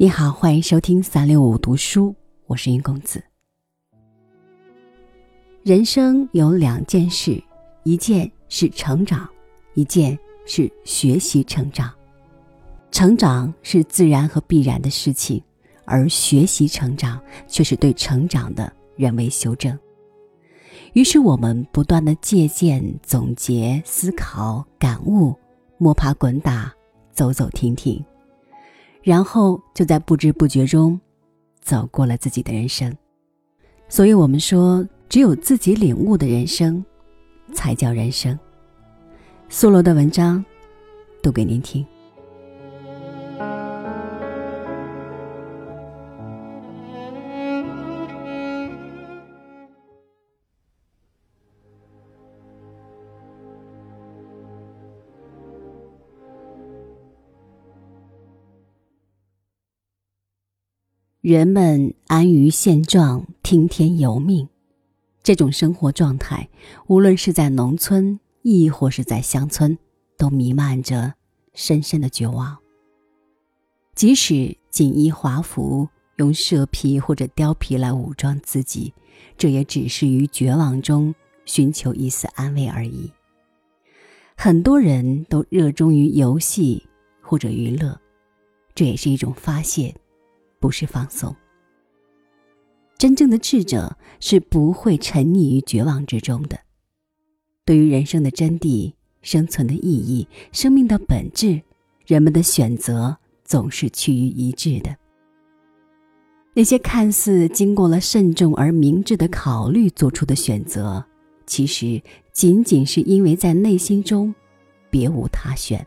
你好，欢迎收听三六五读书，我是云公子。人生有两件事，一件是成长，一件是学习成长。成长是自然和必然的事情，而学习成长却是对成长的人为修正。于是我们不断的借鉴、总结、思考、感悟，摸爬滚打，走走停停。然后就在不知不觉中，走过了自己的人生。所以我们说，只有自己领悟的人生，才叫人生。苏罗的文章，读给您听。人们安于现状，听天由命，这种生活状态，无论是在农村，亦或是在乡村，都弥漫着深深的绝望。即使锦衣华服，用蛇皮或者貂皮来武装自己，这也只是于绝望中寻求一丝安慰而已。很多人都热衷于游戏或者娱乐，这也是一种发泄。不是放松。真正的智者是不会沉溺于绝望之中的。对于人生的真谛、生存的意义、生命的本质，人们的选择总是趋于一致的。那些看似经过了慎重而明智的考虑做出的选择，其实仅仅是因为在内心中别无他选，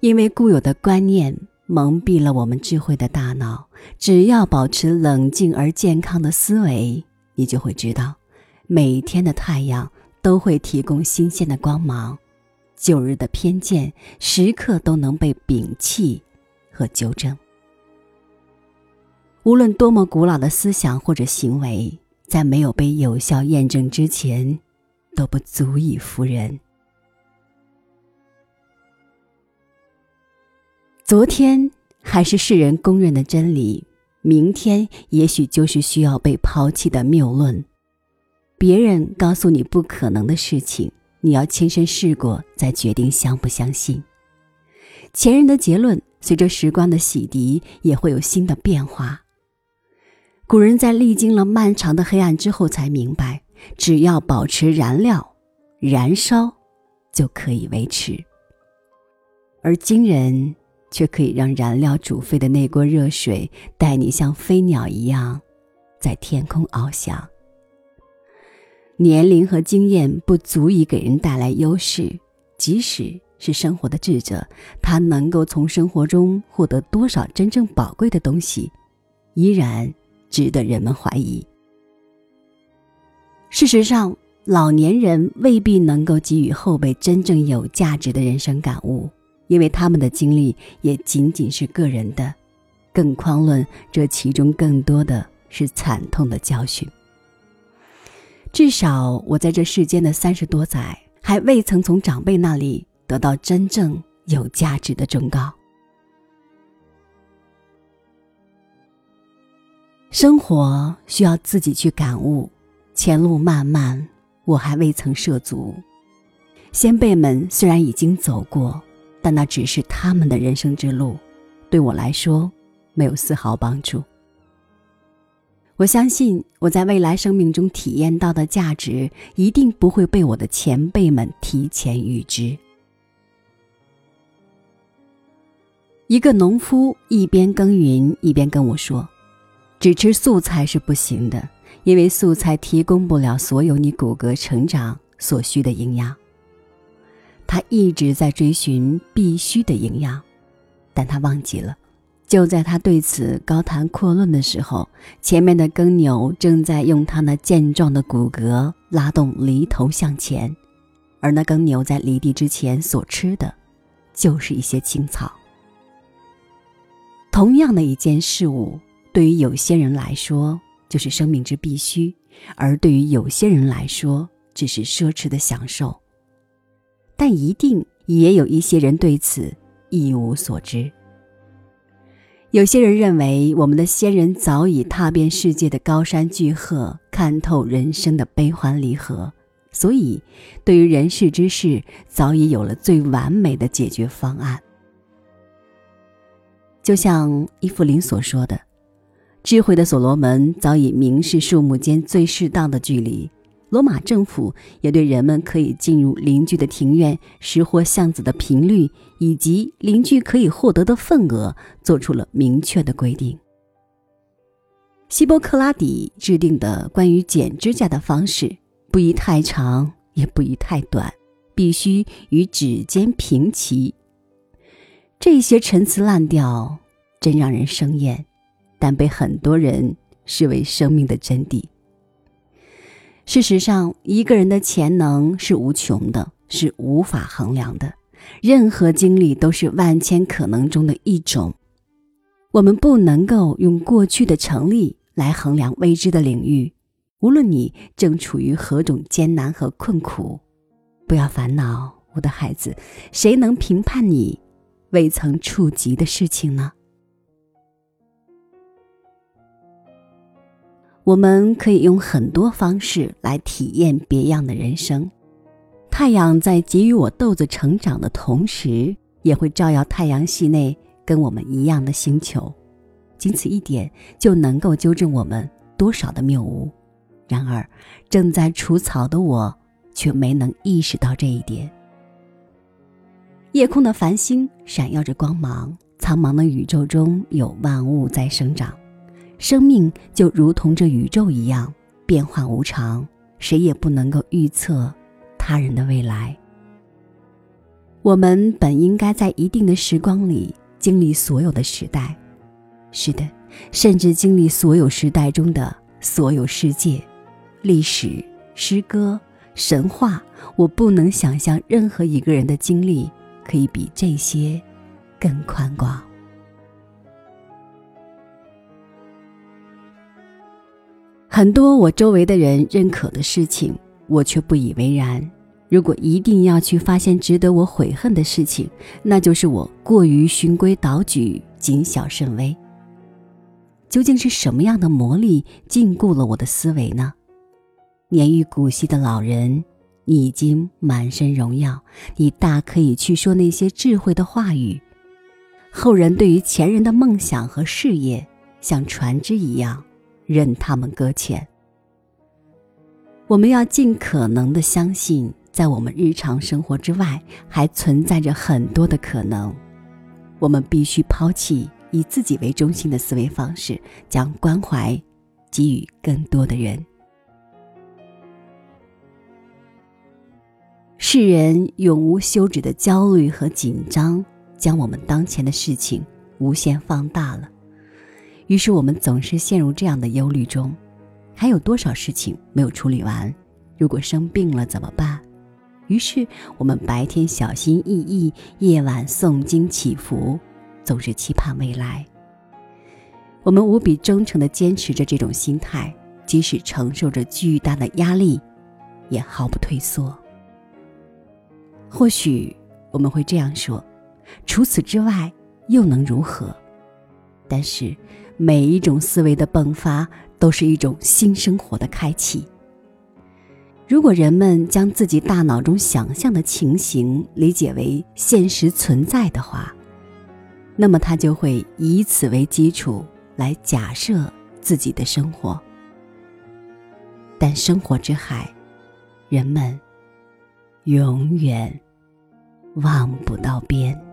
因为固有的观念。蒙蔽了我们智慧的大脑。只要保持冷静而健康的思维，你就会知道，每天的太阳都会提供新鲜的光芒，旧日的偏见时刻都能被摒弃和纠正。无论多么古老的思想或者行为，在没有被有效验证之前，都不足以服人。昨天还是世人公认的真理，明天也许就是需要被抛弃的谬论。别人告诉你不可能的事情，你要亲身试过再决定相不相信。前人的结论随着时光的洗涤也会有新的变化。古人在历经了漫长的黑暗之后才明白，只要保持燃料，燃烧就可以维持。而今人。却可以让燃料煮沸的那锅热水带你像飞鸟一样，在天空翱翔。年龄和经验不足以给人带来优势，即使是生活的智者，他能够从生活中获得多少真正宝贵的东西，依然值得人们怀疑。事实上，老年人未必能够给予后辈真正有价值的人生感悟。因为他们的经历也仅仅是个人的，更遑论这其中更多的是惨痛的教训。至少我在这世间的三十多载，还未曾从长辈那里得到真正有价值的忠告。生活需要自己去感悟，前路漫漫，我还未曾涉足。先辈们虽然已经走过。但那只是他们的人生之路，对我来说没有丝毫帮助。我相信我在未来生命中体验到的价值，一定不会被我的前辈们提前预知。一个农夫一边耕耘一边跟我说：“只吃素菜是不行的，因为素菜提供不了所有你骨骼成长所需的营养。”他一直在追寻必须的营养，但他忘记了，就在他对此高谈阔论的时候，前面的耕牛正在用它那健壮的骨骼拉动犁头向前，而那耕牛在犁地之前所吃的，就是一些青草。同样的一件事物，对于有些人来说就是生命之必须，而对于有些人来说只是奢侈的享受。但一定也有一些人对此一无所知。有些人认为，我们的先人早已踏遍世界的高山巨壑，看透人生的悲欢离合，所以对于人世之事，早已有了最完美的解决方案。就像伊芙琳所说的：“智慧的所罗门早已明示树木间最适当的距离。”罗马政府也对人们可以进入邻居的庭院拾获橡子的频率以及邻居可以获得的份额做出了明确的规定。希波克拉底制定的关于剪指甲的方式，不宜太长，也不宜太短，必须与指尖平齐。这些陈词滥调真让人生厌，但被很多人视为生命的真谛。事实上，一个人的潜能是无穷的，是无法衡量的。任何经历都是万千可能中的一种。我们不能够用过去的成立来衡量未知的领域。无论你正处于何种艰难和困苦，不要烦恼，我的孩子。谁能评判你未曾触及的事情呢？我们可以用很多方式来体验别样的人生。太阳在给予我豆子成长的同时，也会照耀太阳系内跟我们一样的星球。仅此一点就能够纠正我们多少的谬误。然而，正在除草的我却没能意识到这一点。夜空的繁星闪耀着光芒，苍茫的宇宙中有万物在生长。生命就如同这宇宙一样变幻无常，谁也不能够预测他人的未来。我们本应该在一定的时光里经历所有的时代，是的，甚至经历所有时代中的所有世界、历史、诗歌、神话。我不能想象任何一个人的经历可以比这些更宽广。很多我周围的人认可的事情，我却不以为然。如果一定要去发现值得我悔恨的事情，那就是我过于循规蹈矩、谨小慎微。究竟是什么样的魔力禁锢了我的思维呢？年逾古稀的老人，你已经满身荣耀，你大可以去说那些智慧的话语。后人对于前人的梦想和事业，像船只一样。任他们搁浅。我们要尽可能的相信，在我们日常生活之外，还存在着很多的可能。我们必须抛弃以自己为中心的思维方式，将关怀给予更多的人。世人永无休止的焦虑和紧张，将我们当前的事情无限放大了。于是我们总是陷入这样的忧虑中：还有多少事情没有处理完？如果生病了怎么办？于是我们白天小心翼翼，夜晚诵经祈福，总是期盼未来。我们无比忠诚地坚持着这种心态，即使承受着巨大的压力，也毫不退缩。或许我们会这样说：除此之外，又能如何？但是。每一种思维的迸发，都是一种新生活的开启。如果人们将自己大脑中想象的情形理解为现实存在的话，那么他就会以此为基础来假设自己的生活。但生活之海，人们永远望不到边。